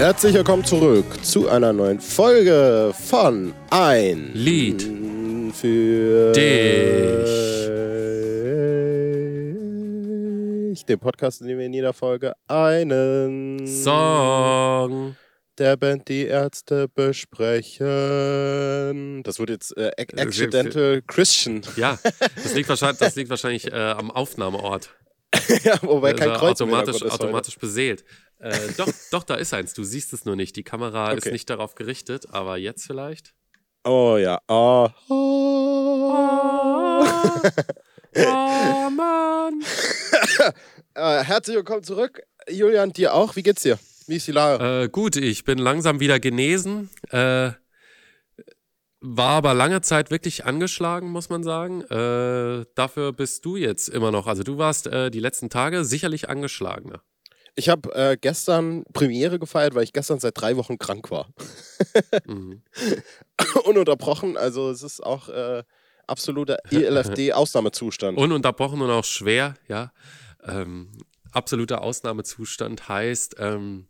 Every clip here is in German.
Herzlich willkommen zurück zu einer neuen Folge von Ein Lied für dich. Den Podcast, in dem wir in jeder Folge einen Song der Band Die Ärzte besprechen. Das wird jetzt äh, Accidental Christian. Ja, das liegt wahrscheinlich, das liegt wahrscheinlich äh, am Aufnahmeort. ja, wobei kein Kreuz automatisch, ist automatisch beseelt. Äh, doch, doch, da ist eins. Du siehst es nur nicht. Die Kamera ist Okay. nicht darauf gerichtet, aber jetzt vielleicht. Oh ja. Oh. Oh Mann. Äh, herzlich willkommen zurück. Julian, dir auch. Wie geht's dir? Wie ist die Lage? Äh, gut, ich bin langsam wieder genesen. Äh, war aber lange Zeit wirklich angeschlagen, muss man sagen. Äh, dafür bist du jetzt immer noch. Also du warst äh, die letzten Tage sicherlich angeschlagener. Ich habe äh, gestern Premiere gefeiert, weil ich gestern seit drei Wochen krank war. Mhm. Ununterbrochen. Also es ist auch äh, absoluter ELFD-Ausnahmezustand. Ununterbrochen und auch schwer, ja. Ähm, absoluter Ausnahmezustand heißt, ähm,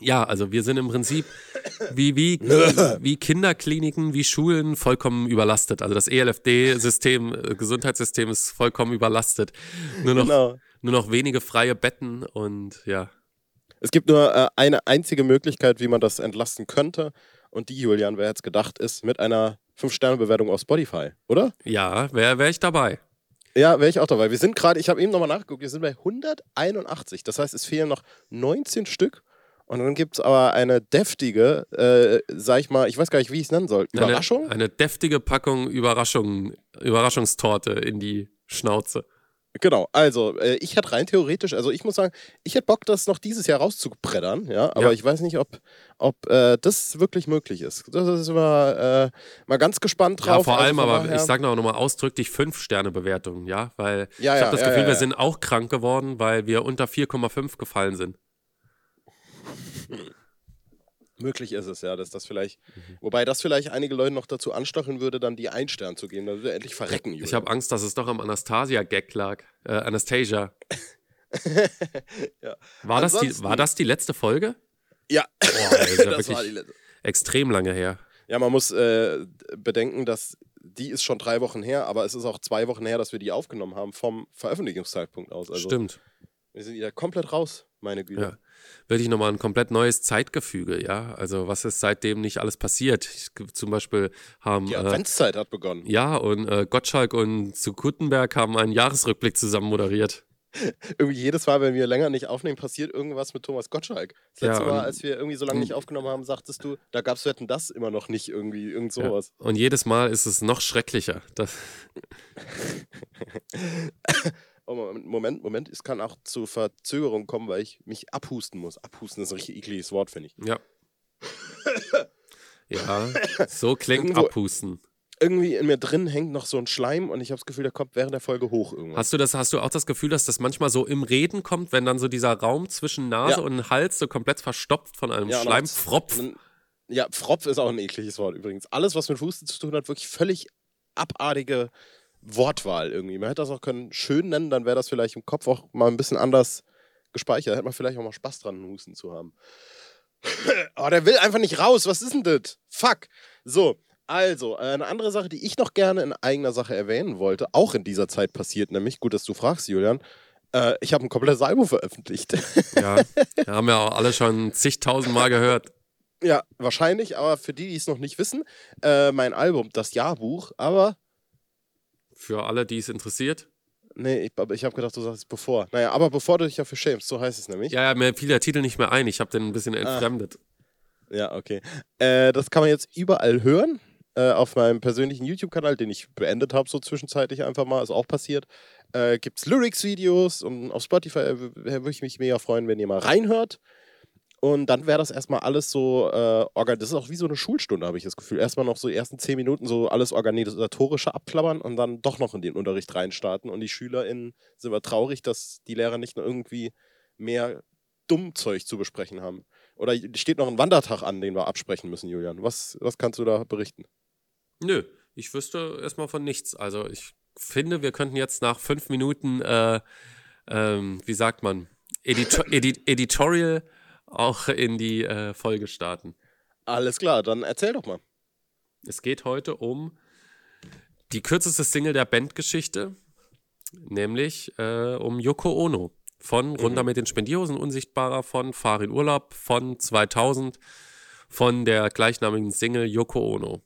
ja, also wir sind im Prinzip wie, wie, wie Kinderkliniken, wie Schulen vollkommen überlastet. Also das ELFD-System, äh, Gesundheitssystem ist vollkommen überlastet. Nur noch, Genau. nur noch wenige freie Betten und ja. Es gibt nur äh, eine einzige Möglichkeit, wie man das entlasten könnte. Und die, Julian, wer jetzt gedacht ist, mit einer 5-Sterne-Bewertung auf Spotify, oder? Ja, wäre wär ich dabei. Ja, wäre ich auch dabei. Wir sind gerade, ich habe eben nochmal nachgeguckt, wir sind bei 181. Das heißt, es fehlen noch 19 Stück. Und dann gibt es aber eine deftige, äh, sag ich mal, ich weiß gar nicht, wie ich es nennen soll. Überraschung? Eine, eine deftige Packung Überraschung, Überraschungstorte in die Schnauze. Genau, also äh, ich hätte rein theoretisch, also ich muss sagen, ich hätte Bock, das noch dieses Jahr rauszubreddern, ja, aber Ja. ich weiß nicht, ob, ob äh, das wirklich möglich ist. Das ist immer äh, mal ganz gespannt drauf. Ja, vor Also allem, von aber daher- ich sage noch mal ausdrücklich 5-Sterne-Bewertungen, ja, weil Ja, ich habe das Gefühl, wir sind auch krank geworden, weil wir unter 4,5 gefallen sind. Möglich ist es, ja, dass das vielleicht, Mhm. wobei das vielleicht einige Leute noch dazu anstacheln würde, dann die ein Stern zu geben, dann würde er endlich verrecken, Julian. Ich habe Angst, dass es doch am Anastasia-Gag lag. Äh, Anastasia. Ja. War, das die, war das die letzte Folge? Ja, Boah, das ja das war die letzte. extrem lange her. Ja, man muss äh, bedenken, dass die ist schon drei Wochen her, aber es ist auch zwei Wochen her, dass wir die aufgenommen haben vom Veröffentlichungszeitpunkt aus. Also Stimmt. wir sind wieder komplett raus, meine Güte. Ja. Wirklich nochmal ein komplett neues Zeitgefüge, ja. Also, was ist seitdem nicht alles passiert? Ich, zum Beispiel haben. Die äh, Adventszeit hat begonnen. ja, und äh, Gottschalk und zu Gutenberg haben einen Jahresrückblick zusammen moderiert. Irgendwie jedes Mal, wenn wir länger nicht aufnehmen, passiert irgendwas mit Thomas Gottschalk. Das letzte Ja, Mal, als wir irgendwie so lange nicht aufgenommen haben, sagtest du, da gab es Wetten das immer noch nicht irgendwie, irgend sowas. Und jedes Mal ist es noch schrecklicher. Das, Oh, Moment, Moment, es kann auch zu Verzögerung kommen, weil ich mich abhusten muss. Abhusten ist ein richtig ekliges Wort, finde ich. ja. ja, so klingt Irgendwo- Abhusten. Irgendwie in mir drin hängt noch so ein Schleim und ich habe das Gefühl, der kommt während der Folge hoch irgendwann. Hast du das, hast du auch das Gefühl, dass das manchmal so im Reden kommt, wenn dann so dieser Raum zwischen Nase Ja. und Hals so komplett verstopft von einem Ja, Schleimpfropf? Dann- Ja, Fropf ist auch ein ekliges Wort übrigens. Alles, was mit Husten zu tun hat, wirklich völlig abartige Wortwahl irgendwie. Man hätte das auch können schön nennen, dann wäre das vielleicht im Kopf auch mal ein bisschen anders gespeichert. Hätte man vielleicht auch mal Spaß dran, einen Husten zu haben. oh, der will einfach nicht raus. Was ist denn das? Fuck. So, also, eine andere Sache, die ich noch gerne in eigener Sache erwähnen wollte, auch in dieser Zeit passiert, nämlich, gut, dass du fragst, Julian, äh, ich habe ein komplettes Album veröffentlicht. Ja, haben wir auch alle schon zigtausend Mal gehört. Ja, wahrscheinlich, aber für die, die es noch nicht wissen, äh, mein Album, das Jahrbuch, aber, Für alle, die es interessiert. nee, ich, aber ich habe gedacht, du sagst es bevor. Naja, aber bevor du dich dafür schämst, so heißt es nämlich. Ja, ja, mir fiel der Titel nicht mehr ein. Ich habe den ein bisschen entfremdet. Ja, okay. Äh, das kann man jetzt überall hören. Äh, auf meinem persönlichen YouTube-Kanal, den ich beendet habe, so zwischenzeitlich einfach mal, ist auch passiert. Äh, Gibt es Lyrics-Videos und auf Spotify äh, würde ich mich mega freuen, wenn ihr mal reinhört. Und dann wäre das erstmal alles so äh. Das ist auch wie so eine Schulstunde, habe ich das Gefühl. Erstmal noch so die ersten zehn Minuten so alles organisatorische abklappern und dann doch noch in den Unterricht reinstarten. Und die SchülerInnen sind wir traurig, dass die Lehrer nicht nur irgendwie mehr Dummzeug zu besprechen haben. Oder steht noch ein Wandertag an, den wir absprechen müssen, Julian. Was, was kannst du da berichten? Nö, ich wüsste erstmal von nichts. Also ich finde, wir könnten jetzt nach fünf Minuten, äh, ähm, wie sagt man, Edito Edi Editorial auch in die äh, Folge starten. Alles klar, dann erzähl doch mal. Es geht heute um die kürzeste Single der Bandgeschichte, nämlich äh, um Yoko Ono. Von Runter mit den Spendierhosen Unsichtbarer, von Fahr in Urlaub, von 2000, von der gleichnamigen Single Yoko Ono.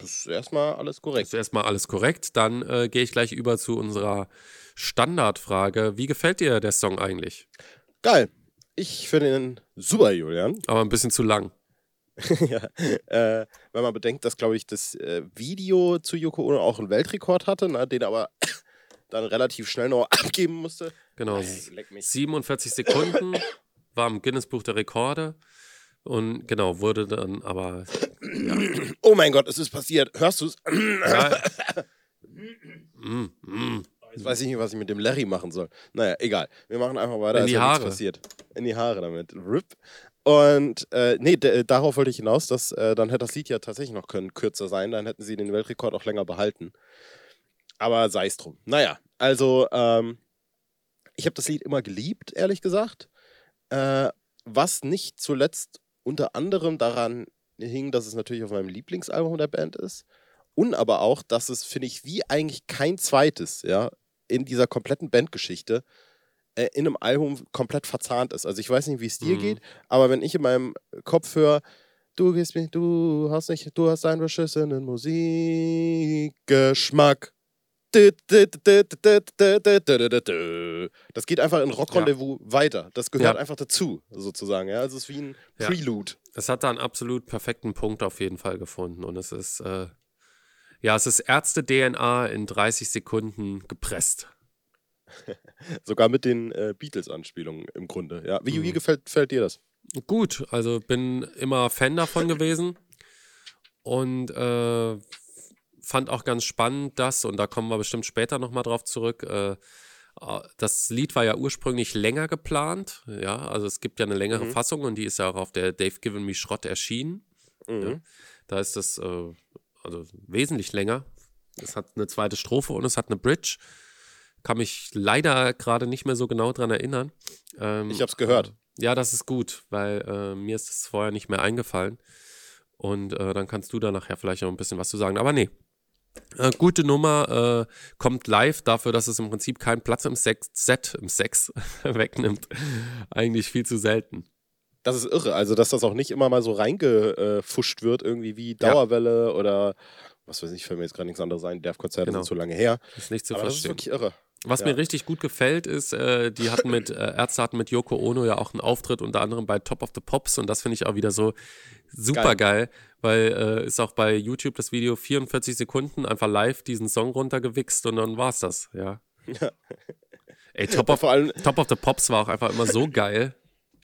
Das ist erstmal alles korrekt. Das ist erstmal alles korrekt. Dann äh, gehe ich gleich über zu unserer Standardfrage. Wie gefällt dir der Song eigentlich? Geil. Ich finde ihn super, Julian. Aber ein bisschen zu lang. ja, äh, wenn man bedenkt, dass, glaube ich, das äh, Video zu Yoko Ono auch einen Weltrekord hatte, ne, den aber dann relativ schnell noch abgeben musste. Genau. Mich. 47 Sekunden war im Guinness-Buch der Rekorde. Und genau, wurde dann aber. Oh mein Gott, es ist passiert. Hörst du es? Ja, mm, mm. Jetzt weiß ich nicht, was ich mit dem Larry machen soll. Naja, egal. Wir machen einfach weiter. In die Haare. passiert. In die Haare damit. RIP. Und äh, nee, d- darauf wollte ich hinaus, dass äh, dann hätte das Lied ja tatsächlich noch können kürzer sein, dann hätten sie den Weltrekord auch länger behalten. Aber sei es drum. Naja, also ähm, ich habe das Lied immer geliebt, ehrlich gesagt. Äh, was nicht zuletzt unter anderem daran hing, dass es natürlich auf meinem Lieblingsalbum der Band ist. Und aber auch, dass es, finde ich, wie eigentlich kein zweites, ja, in dieser kompletten Bandgeschichte äh, in einem Album komplett verzahnt ist. Also ich weiß nicht, wie es dir Mhm. geht, aber wenn ich in meinem Kopf höre, du gehst mir, du hast nicht, du hast einen beschissenen Musikgeschmack. Das geht einfach in Rockrendezvous weiter. Das gehört Ja. einfach dazu, sozusagen. Ja? Also es ist wie ein Ja. Prelude. Es hat da einen absolut perfekten Punkt auf jeden Fall gefunden. Und es ist, äh, ja, es ist Ärzte-DNA in 30 Sekunden gepresst. Sogar mit den äh, Beatles-Anspielungen im Grunde. Ja. Wie, wie Mhm. gefällt, gefällt dir das? Gut, also bin immer Fan davon gewesen und äh, fand auch ganz spannend, dass, und da kommen wir bestimmt später nochmal drauf zurück, äh, äh, das Lied war ja ursprünglich länger geplant, ja, also es gibt ja eine längere Mhm. Fassung und die ist ja auch auf der Dave Given Me Schrott erschienen. Mhm. Ja. Da ist das äh, also wesentlich länger. Es hat eine zweite Strophe und es hat eine Bridge. Kann mich leider gerade nicht mehr so genau dran erinnern. Ähm, Ich hab's gehört. Ja, das ist gut, weil äh, mir ist es vorher nicht mehr eingefallen. Und äh, dann kannst du da nachher vielleicht noch ein bisschen was zu sagen. Aber nee. Äh, gute Nummer, äh, kommt live dafür, dass es im Prinzip keinen Platz im Sex, Set, im Sex wegnimmt. Eigentlich viel zu selten. Das ist irre. Also, dass das auch nicht immer mal so reingefuscht wird, irgendwie wie Ja. Dauerwelle oder was weiß ich, fällt mir jetzt gerade nichts anderes ein. Dev-Konzerte Genau. sind zu lange her. Ist nicht zu Aber das ist verstehen. wirklich irre. Was Ja. mir richtig gut gefällt, ist, äh, die hatten mit, äh, Ärzte hatten mit Yoko Ono ja auch einen Auftritt, unter anderem bei Top of the Pops und das finde ich auch wieder so super geil, weil äh, ist auch bei YouTube das Video 44 Sekunden einfach live diesen Song runtergewichst und dann war's das, ja. Ja. Ey, Top of, Top of the Pops war auch einfach immer so geil.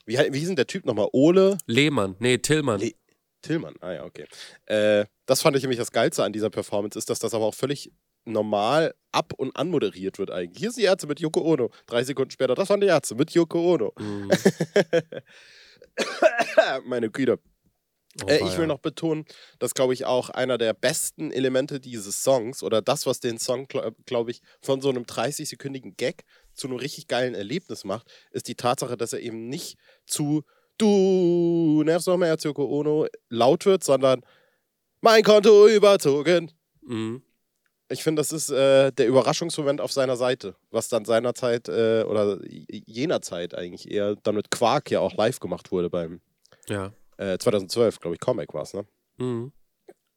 wie, wie hieß denn der Typ nochmal? Ole Lehmann, nee, Tillmann. Le- Tillmann. Ah ja, okay. Äh, das fand ich nämlich das Geilste an dieser Performance, ist, dass das aber auch völlig normal ab- und anmoderiert wird eigentlich. Hier sind die Ärzte mit Yoko Ono. Drei Sekunden später, das waren die Ärzte mit Yoko Ono. Mhm. Meine Güte. Oh, Äh, ich will noch betonen, dass, glaube ich, auch einer der besten Elemente dieses Songs oder das, was den Song, glaube ich, von so einem 30-sekündigen Gag zu einem richtig geilen Erlebnis macht, ist die Tatsache, dass er eben nicht zu Du nervst noch mehr als Yoko Ono laut wird, sondern mein Konto überzogen. Mhm. Ich finde, das ist äh, der Überraschungsmoment auf seiner Seite, was dann seinerzeit äh, oder jener Zeit eigentlich eher dann mit Quark ja auch live gemacht wurde beim Ja. äh, 2012, glaube ich, Comic war es, ne? Mhm.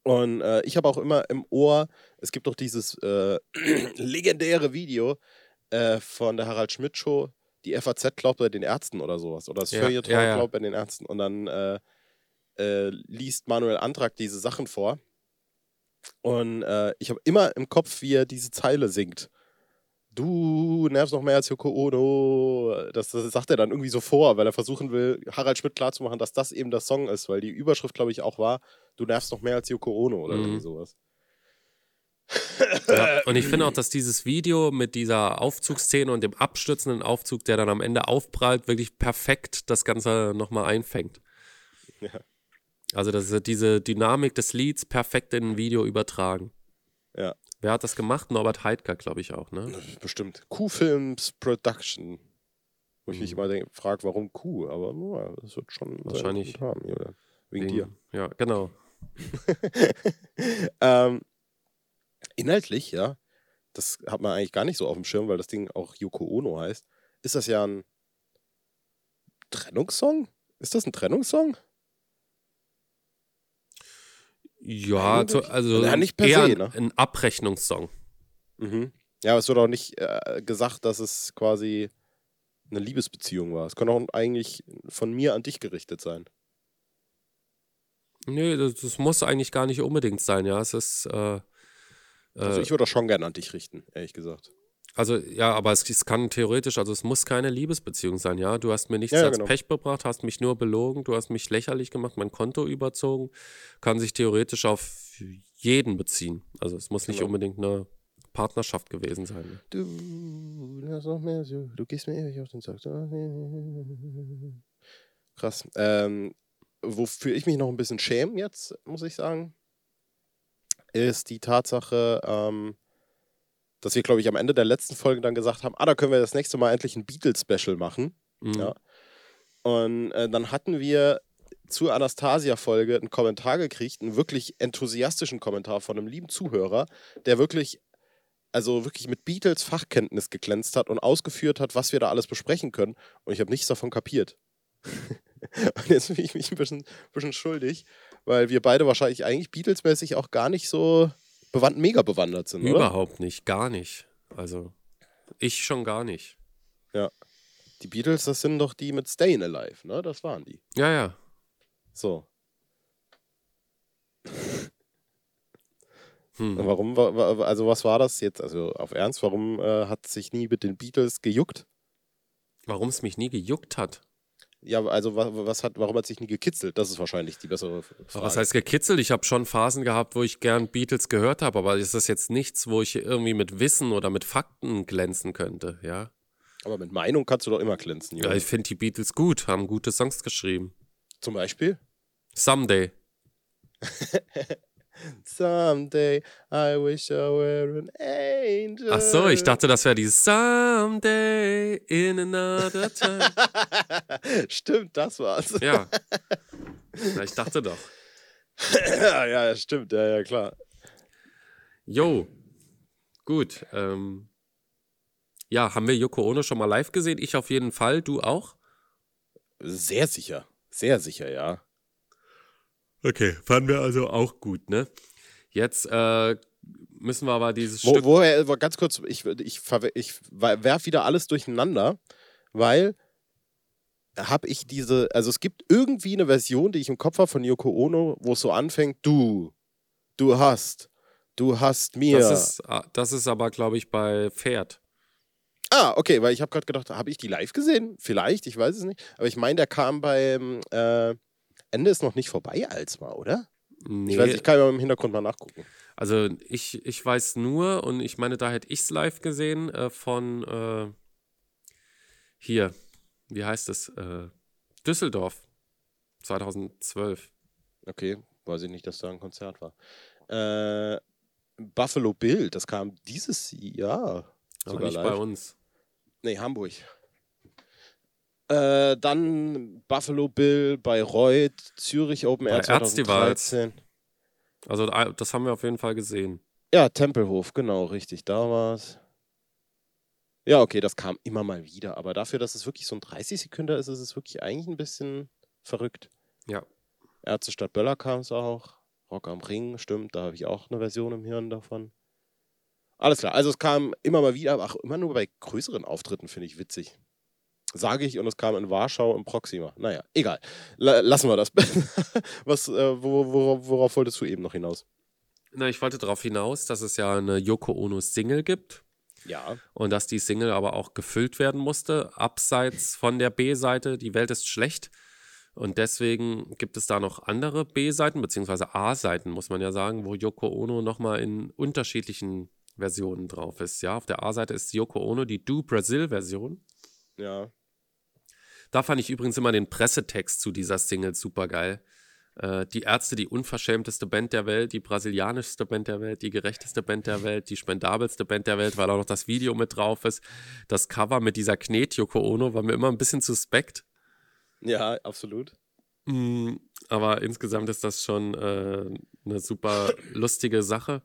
Und äh, ich habe auch immer im Ohr, es gibt doch dieses äh, legendäre Video äh, von der Harald Schmidt Show, die FAZ glaubt bei den Ärzten oder sowas. Oder das Ja, Feuilleton ja, ja. glaubt bei den Ärzten. Und dann äh, liest Manuel Antrag diese Sachen vor. Und äh, ich habe immer im Kopf, wie er diese Zeile singt. Du nervst noch mehr als Yoko Ono. Das, das sagt er dann irgendwie so vor, weil er versuchen will, Harald Schmidt klarzumachen, dass das eben der Song ist, weil die Überschrift, glaube ich, auch war, du nervst noch mehr als Yoko Ono oder Mhm. irgendwie sowas. Ja, und ich finde auch, dass dieses Video mit dieser Aufzugsszene und dem abstürzenden Aufzug, der dann am Ende aufprallt, wirklich perfekt das Ganze nochmal einfängt. Ja. Also, das ist diese Dynamik des Lieds perfekt in ein Video übertragen. Ja. Wer hat das gemacht? Norbert Heidker, glaube ich auch, ne? Bestimmt. Q-Films Production. Wo ich mich Mhm. immer frage, warum Kuh? Aber naja, das wird schon Wahrscheinlich haben, Julian. Wegen dir. Ja, genau. ähm, inhaltlich, ja, das hat man eigentlich gar nicht so auf dem Schirm, weil das Ding auch Yoko Ono heißt. Ist das ja ein Trennungssong? Ist das ein Trennungssong? Ja, zu, Eigentlich? also Ja, nicht per eher se, ein, ne? ein Abrechnungssong. Mhm. Ja, aber es wird auch nicht äh, gesagt, dass es quasi eine Liebesbeziehung war. Es könnte auch eigentlich von mir an dich gerichtet sein. Nee, das, das muss eigentlich gar nicht unbedingt sein, ja. Es ist, äh, Also äh, ich würde auch schon gerne an dich richten, ehrlich gesagt. Also ja, aber es, es kann theoretisch, also es muss keine Liebesbeziehung sein, ja. Du hast mir nichts Ja, ja, als genau. Pech gebracht, hast mich nur belogen, du hast mich lächerlich gemacht, mein Konto überzogen. Kann sich theoretisch auf jeden beziehen. Also es muss nicht Genau. unbedingt eine Partnerschaft gewesen sein. Ne? Du, das noch mehr du gehst mir ewig auf den Sack. Krass. Ähm, wofür ich mich noch ein bisschen schäme jetzt, muss ich sagen, ist die Tatsache, ähm, dass wir, glaube ich, am Ende der letzten Folge dann gesagt haben, ah, da können wir das nächste Mal endlich ein Beatles-Special machen. Mhm. Ja. Und äh, dann hatten wir zur Anastasia-Folge einen Kommentar gekriegt, einen wirklich enthusiastischen Kommentar von einem lieben Zuhörer, der wirklich, also wirklich mit Beatles Fachkenntnis geglänzt hat und ausgeführt hat, was wir da alles besprechen können. Und ich habe nichts davon kapiert. und jetzt fühle ich mich ein bisschen, bisschen schuldig, weil wir beide wahrscheinlich eigentlich Beatles-mäßig auch gar nicht so bewandt, mega bewandert sind, oder? Überhaupt nicht, gar nicht. Also ich schon gar nicht. Die Beatles, das sind doch die mit Stayin' Alive, ne? Das waren die. Ja, ja. So. Hm. Warum, wa- wa- also was war das jetzt? Also auf Ernst, warum äh, hat sich nie mit den Beatles gejuckt? Warum es mich nie gejuckt hat. Ja, also wa- was hat, warum hat sich nie gekitzelt? Das ist wahrscheinlich die bessere Frage. Was heißt gekitzelt? Ich habe schon Phasen gehabt, wo ich gern Beatles gehört habe, aber ist das jetzt nichts, wo ich irgendwie mit Wissen oder mit Fakten glänzen könnte, ja? Aber mit Meinung kannst du doch immer glänzen, Ja, Junge. ich finde die Beatles gut, haben gute Songs geschrieben. Zum Beispiel? Someday. Someday I wish I were an angel. Ach so, ich dachte, das wäre die Someday in another time. stimmt, das war's. Ja. Na, ich dachte doch. ja, ja, stimmt, ja, ja, klar. Jo. Gut. Ähm, ja, haben wir Yoko Ono schon mal live gesehen? Ich auf jeden Fall. Du auch? Sehr sicher. Sehr sicher, ja. Okay, fanden wir also auch gut, ne? Jetzt äh, müssen wir aber dieses Wo, Stück. woher, wo- ganz kurz, ich, ich, ich werf wieder alles durcheinander, weil habe ich diese, also es gibt irgendwie eine Version, die ich im Kopf habe von Yoko Ono, wo es so anfängt, du, du hast, du hast mir. Das, ist, ah, das ist aber, glaube ich, bei Pferd. ah, okay, weil ich habe gerade gedacht, habe ich die live gesehen? Vielleicht, ich weiß es nicht. Aber ich meine, der kam beim äh, Ende ist noch nicht vorbei als mal, oder? Nee, Ich weiß, ich kann ja im Hintergrund mal nachgucken. also ich, ich weiß nur, und ich meine, da hätte ich es live gesehen, äh, von äh, hier, wie heißt es? Äh, Düsseldorf 2012. Okay, weiß ich nicht, dass da ein Konzert war. Äh, Buffalo Bill, das kam dieses Jahr. Aber nicht live. bei uns. Nee, Hamburg. Äh, dann Buffalo Bill, Bayreuth, Zürich Open Air Bei Erztivals. 2013. Also da- das haben wir auf jeden Fall gesehen. Ja, Tempelhof, genau, richtig, da war's. Ja, okay, das kam immer mal wieder, aber dafür, dass es wirklich so ein 30 Sekunden ist, ist es wirklich eigentlich ein bisschen verrückt. Ja. Ärztestadt Böller kam es auch. Rock am Ring, stimmt, da habe ich auch eine Version im Hirn davon. Alles klar, also es kam immer mal wieder, aber auch immer nur bei größeren Auftritten, finde ich witzig. Sage ich und es kam in Warschau im Proxima. Naja, egal. La lassen wir das. Was, äh, wo, worauf, worauf wolltest du eben noch hinaus? Na, ich wollte darauf hinaus, dass es ja eine Yoko Ono Single gibt Ja. und dass die Single aber auch gefüllt werden musste, abseits von der B-Seite. Die Welt ist schlecht. Und deswegen gibt es da noch andere B-Seiten, beziehungsweise A-Seiten, muss man ja sagen, wo Yoko Ono nochmal in unterschiedlichen Versionen drauf ist. Ja, auf der A-Seite ist Yoko Ono die Do Brazil-Version. Ja. Da fand ich übrigens immer den Pressetext zu dieser Single super geil. Äh, die Ärzte, die unverschämteste Band der Welt, die brasilianischste Band der Welt, die gerechteste Band der Welt, die spendabelste Band der Welt, weil auch noch das Video mit drauf ist. Das Cover mit dieser Knet Yoko Ono war mir immer ein bisschen suspekt. Ja, absolut. Mm, aber insgesamt ist das schon äh, eine super lustige Sache.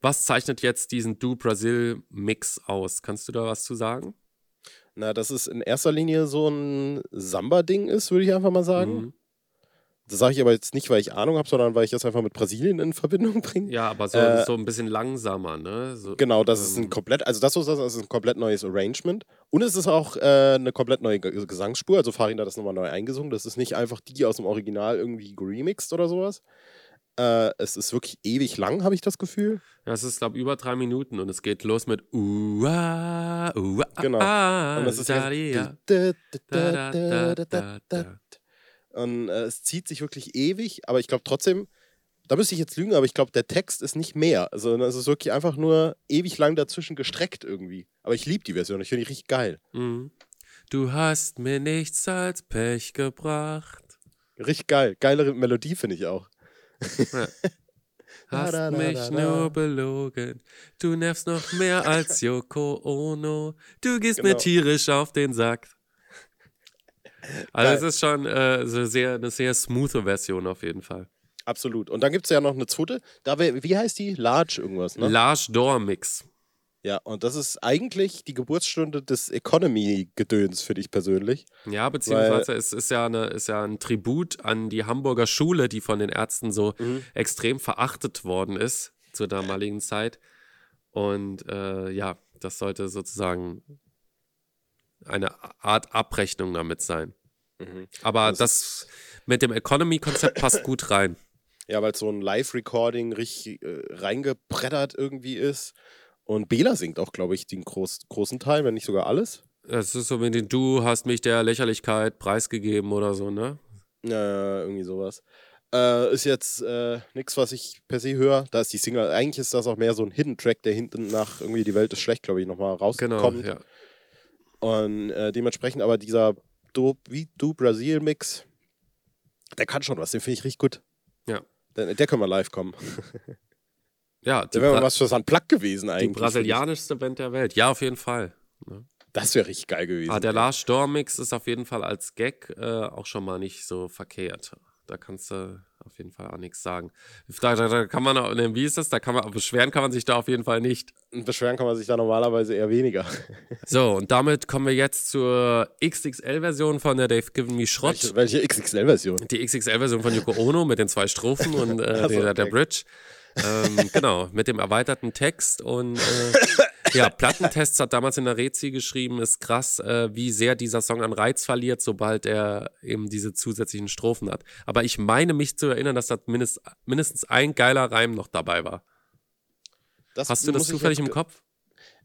Was zeichnet jetzt diesen Do Brasil Mix aus? Kannst du da was zu sagen? Na, dass es in erster Linie so ein Samba-Ding ist, würde ich einfach mal sagen. Mhm. Das sage ich aber jetzt nicht, weil ich Ahnung habe, sondern weil ich das einfach mit Brasilien in Verbindung bringe. Ja, aber so, äh, so ein bisschen langsamer, ne? So, genau, das ähm, ist ein ähm, komplett, also das, was das ist, ein komplett neues Arrangement. Und es ist auch äh, eine komplett neue Gesangsspur. Also Farin hat das nochmal neu eingesungen. Das ist nicht einfach die aus dem Original irgendwie remixed oder sowas. Äh, es ist wirklich ewig lang, habe ich das Gefühl. Ja, es ist, glaube ich, über drei Minuten und es geht los mit Ua, Ua, Genau. Und es ist. Und äh, es zieht sich wirklich ewig, aber ich glaube trotzdem, da müsste ich jetzt lügen, aber ich glaube, der Text ist nicht mehr. Also es ist wirklich einfach nur ewig lang dazwischen gestreckt irgendwie. Aber ich liebe die Version, ich finde die richtig geil. Mhm. Du hast mir nichts als Pech gebracht. Richtig geil. Geilere Melodie finde ich auch. Ja. Hast da, da, da, mich nur belogen. Du nervst noch mehr als Yoko Ono. Du gehst genau. mir tierisch auf den Sack. Also es ist schon äh, so sehr, eine sehr smoothe Version auf jeden Fall. Absolut. Und dann gibt es ja noch eine zweite. Da, wie heißt die? Large irgendwas, ne? Large Door Mix. Ja, und das ist eigentlich die Geburtsstunde des Economy-Gedöns für dich persönlich. Ja, beziehungsweise es ist ja, eine, ist ja ein Tribut an die Hamburger Schule, die von den Ärzten so mhm. extrem verachtet worden ist zur damaligen Zeit. Und äh, ja, das sollte sozusagen eine Art Abrechnung damit sein. Mhm. Aber das, das mit dem Economy-Konzept passt gut rein. Ja, weil es so ein Live-Recording richtig äh, reingebreddert irgendwie ist. Und Bela singt auch, glaube ich, den groß, großen Teil, wenn nicht sogar alles. Es ist so, wenn du hast mich der Lächerlichkeit preisgegeben oder so, ne? Ja, irgendwie sowas. Äh, ist jetzt äh, nichts, was ich per se höre. Da ist die Single, eigentlich ist das auch mehr so ein Hidden Track, der hinten nach irgendwie Die Welt ist schlecht, glaube ich, nochmal rauskommt. Genau, ja. Und äh, dementsprechend aber dieser Do, wie Du Brasil Mix, der kann schon was, den finde ich richtig gut. Ja. Der, der können wir live kommen. ja, der wäre mal was für ein Plug gewesen eigentlich. Die brasilianischste Band der Welt, ja, auf jeden Fall. Ne? Das wäre richtig geil gewesen. Ah, der Lars Storm Mix ist auf jeden Fall als Gag äh, auch schon mal nicht so verkehrt. Da kannst du auf jeden Fall auch nichts sagen. Da, da, da kann man, auch, ne, wie ist das? Da kann man, beschweren kann man sich da auf jeden Fall nicht. Beschweren kann man sich da normalerweise eher weniger. so, und damit kommen wir jetzt zur XXL-Version von der Dave Given Me Schrott. Welche, welche XXL-Version? Die XXL-Version von Yoko Ono mit den zwei Strophen und äh, so, der, der Bridge. Ähm, genau, mit dem erweiterten Text und äh, ja, Plattentests hat damals in der Rezi geschrieben, ist krass, äh, wie sehr dieser Song an Reiz verliert, sobald er eben diese zusätzlichen Strophen hat. Aber ich meine mich zu erinnern, dass da mindest, mindestens ein geiler Reim noch dabei war. Das Hast du das zufällig im Kopf?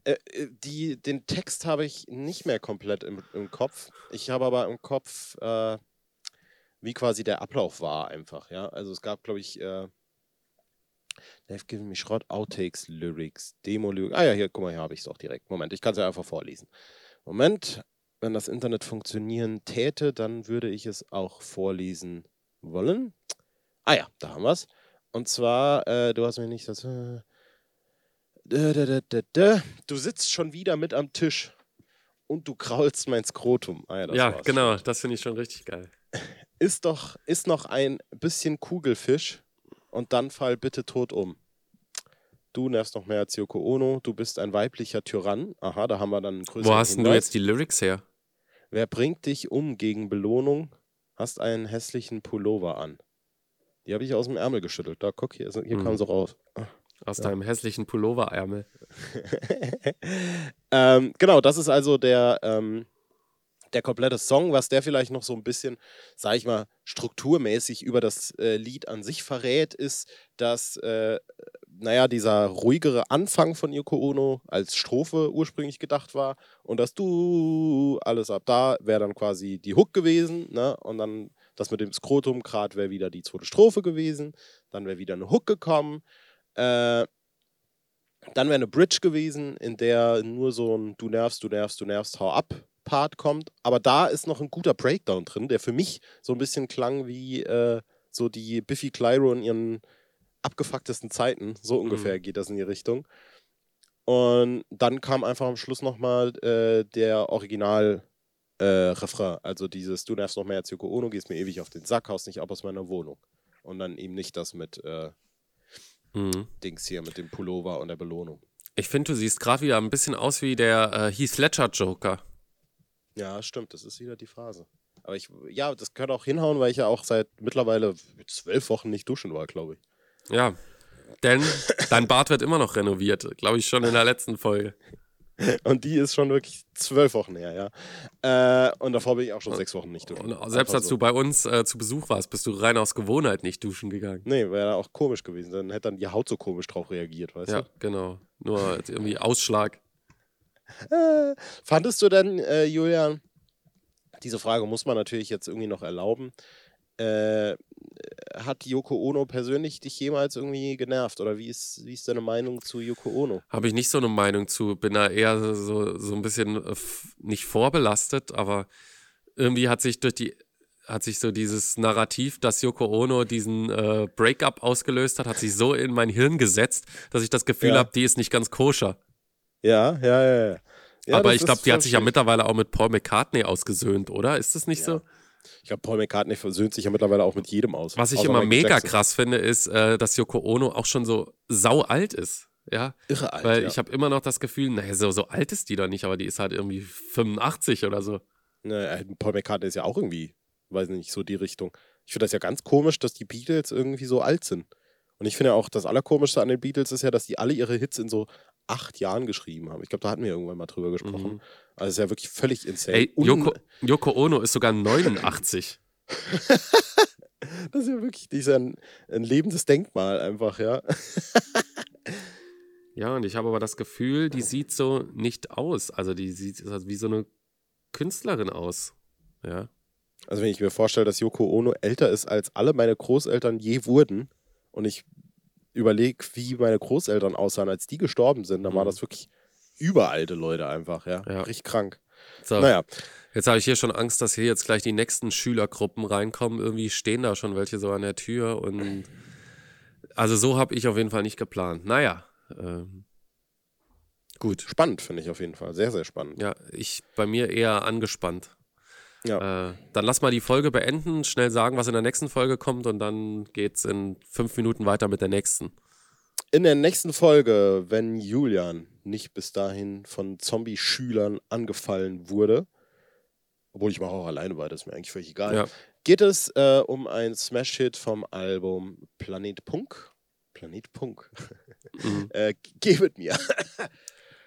Äh, äh, die, den Text habe ich nicht mehr komplett im, im Kopf. Ich habe aber im Kopf, äh, wie quasi der Ablauf war einfach. Ja, also es gab, glaube ich, They've given me Schrott, Outtakes, Lyrics, Demo-Lyrics. Ah ja, hier, guck mal, hier habe ich es auch direkt. Moment, ich kann es ja einfach vorlesen. Moment, wenn das Internet funktionieren täte, dann würde ich es auch vorlesen wollen. Ah ja, da haben wir es. Und zwar, äh, du hast mir nicht das. Äh, du sitzt schon wieder mit am Tisch und du kraulst mein Skrotum. Ah, ja, ja genau, das finde ich schon richtig geil. Ist doch, ist noch ein bisschen Kugelfisch und dann fall bitte tot um. Du nervst noch mehr als Yoko Ono, du bist ein weiblicher Tyrann. Aha, da haben wir dann einen größeren Wo hast Hinweis. du jetzt die Lyrics her? Wer bringt dich um gegen Belohnung? Hast einen hässlichen Pullover an. Die habe ich aus dem Ärmel geschüttelt. Da, guck, hier, hier mhm. kam sie raus. Aus ja. deinem hässlichen Pulloverärmel. ähm, genau, das ist also der, ähm, der komplette Song, was der vielleicht noch so ein bisschen, sag ich mal, strukturmäßig über das äh, Lied an sich verrät, ist, dass, äh, naja, dieser ruhigere Anfang von Yoko Ono als Strophe ursprünglich gedacht war und das Du, alles ab da wäre dann quasi die Hook gewesen, ne? Und dann das mit dem Skrotum gerade wäre wieder die zweite Strophe gewesen, dann wäre wieder eine Hook gekommen. Äh, dann wäre eine Bridge gewesen, in der nur so ein Du nervst, du nervst, du nervst, hau ab Part kommt. Aber da ist noch ein guter Breakdown drin, der für mich so ein bisschen klang wie äh, so die Biffy Clyro in ihren abgefucktesten Zeiten. So Mhm. ungefähr geht das in die Richtung. Und dann kam einfach am Schluss nochmal äh, der Original äh, Refrain. Also dieses Du nervst noch mehr als Yoko Ono, gehst mir ewig auf den Sack, haust nicht ab aus meiner Wohnung. Und dann eben nicht das mit äh, Mhm. Dings hier, mit dem Pullover und der Belohnung. Ich finde, du siehst gerade wieder ein bisschen aus wie der äh, Heath Ledger Joker. Ja, stimmt, das ist wieder die Phase. Aber ich, ja, das könnte auch hinhauen, weil ich ja auch seit mittlerweile zwölf Wochen nicht duschen war, glaube ich. Ja. Denn dein Bart wird immer noch renoviert, glaube ich schon in der letzten Folge. Und die ist schon wirklich zwölf Wochen her, ja. Äh, und davor bin ich auch schon sechs Wochen nicht duschen. Und selbst als du bei uns äh, zu Besuch warst, bist du rein aus Gewohnheit nicht duschen gegangen. Nee, wäre ja auch komisch gewesen. Dann hätte dann die Haut so komisch drauf reagiert, weißt Ja, genau. Nur irgendwie Ausschlag. fandest du denn, äh, Julian, diese Frage muss man natürlich jetzt irgendwie noch erlauben. Äh, hat Yoko Ono persönlich dich jemals irgendwie genervt? Oder wie ist, wie ist deine Meinung zu Yoko Ono? Habe ich nicht so eine Meinung zu. Bin da eher so, so ein bisschen äh, nicht vorbelastet, aber irgendwie hat sich durch die hat sich so dieses Narrativ, dass Yoko Ono diesen äh, Breakup ausgelöst hat, hat sich so in mein Hirn gesetzt, dass ich das Gefühl Ja. habe, die ist nicht ganz koscher. Ja, ja, ja. ja. ja aber ich glaube, die hat sich ja mittlerweile auch mit Paul McCartney ausgesöhnt, oder? Ist das nicht Ja. so? Ich glaube, Paul McCartney versöhnt sich ja mittlerweile auch mit jedem aus. Was ich immer Michael mega Jackson. krass finde, ist, äh, dass Yoko Ono auch schon so sau alt ist. Ja, Irre alt. weil ja. ich habe immer noch das Gefühl, naja, so, so alt ist die doch nicht, aber die ist halt irgendwie 85 oder so. Ne, äh, Paul McCartney ist ja auch irgendwie, weiß nicht, so die Richtung. Ich finde das ja ganz komisch, dass die Beatles irgendwie so alt sind. Und ich finde ja auch, das Allerkomischste an den Beatles ist ja, dass die alle ihre Hits in so acht Jahren geschrieben haben. Ich glaube, da hatten wir irgendwann mal drüber gesprochen. Mhm. Also es ist ja wirklich völlig insane. Ey, Yoko, Yoko Ono ist sogar 89. Das ist ja wirklich, ja ein, ein lebendes Denkmal einfach, ja. Ja, und ich habe aber das Gefühl, die sieht so nicht aus. Also die sieht wie so eine Künstlerin aus. Ja. Also wenn ich mir vorstelle, dass Yoko Ono älter ist, als alle meine Großeltern je wurden und ich überlege, wie meine Großeltern aussahen, als die gestorben sind, dann war Mhm. das wirklich überalte Leute einfach, ja. Ja. Richtig krank. So, Naja, jetzt habe ich hier schon Angst, dass hier jetzt gleich die nächsten Schülergruppen reinkommen. Irgendwie stehen da schon welche so an der Tür und also so habe ich auf jeden Fall nicht geplant. Naja, ähm, gut. spannend finde ich auf jeden Fall. Sehr, sehr spannend. Ja, ich bei mir eher angespannt. Ja. Äh, dann lass mal die Folge beenden, schnell sagen, was in der nächsten Folge kommt und dann geht's in fünf Minuten weiter mit der nächsten. In der nächsten Folge, wenn Julian nicht bis dahin von Zombie-Schülern angefallen wurde, obwohl ich mache auch alleine weiter, ist mir eigentlich völlig egal, Ja. geht es äh, um ein Smash-Hit vom Album Planet Punk. Planet Punk. Mhm. äh, geh mit mir.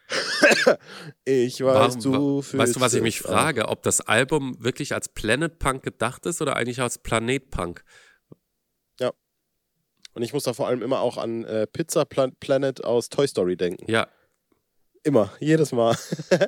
ich weiß, Warum- du wa- weißt du, was ich mich fühlst frage? Ob das Album wirklich als Planet Punk gedacht ist oder eigentlich als Planet Punk? auch. Und ich muss da vor allem immer auch an äh, Pizza Plan Planet aus Toy Story denken. Ja, Immer, jedes Mal.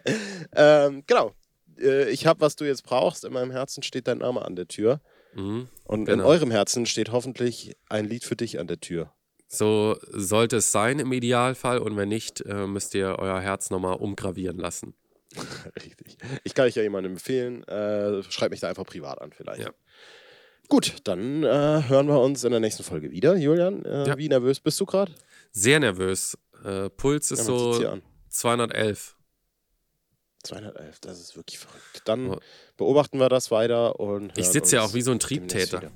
ähm, genau. Äh, ich habe, was du jetzt brauchst. In meinem Herzen steht dein Name an der Tür. mhm. Und in Genau. eurem Herzen steht hoffentlich ein Lied für dich an der Tür. So sollte es sein im Idealfall und wenn nicht, äh, müsst ihr euer Herz nochmal umgravieren lassen. Richtig. Ich kann euch ja jemandem empfehlen. Äh, schreibt mich da einfach privat an, vielleicht. Ja. Gut, dann äh, hören wir uns in der nächsten Folge wieder. Julian, äh, Ja. wie nervös bist du gerade? Sehr nervös. Äh, Puls ist Ja, so hier an. 211. 211, das ist wirklich verrückt. Dann beobachten wir das weiter und. Ich sitze ja auch wie so ein Triebtäter.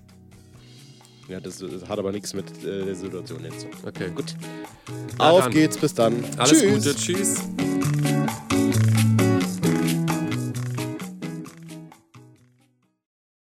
Ja, das, das hat aber nichts mit äh, der Situation jetzt. Okay. Gut. Na Auf dann. geht's, bis dann. Alles Tschüss. Gute, tschüss.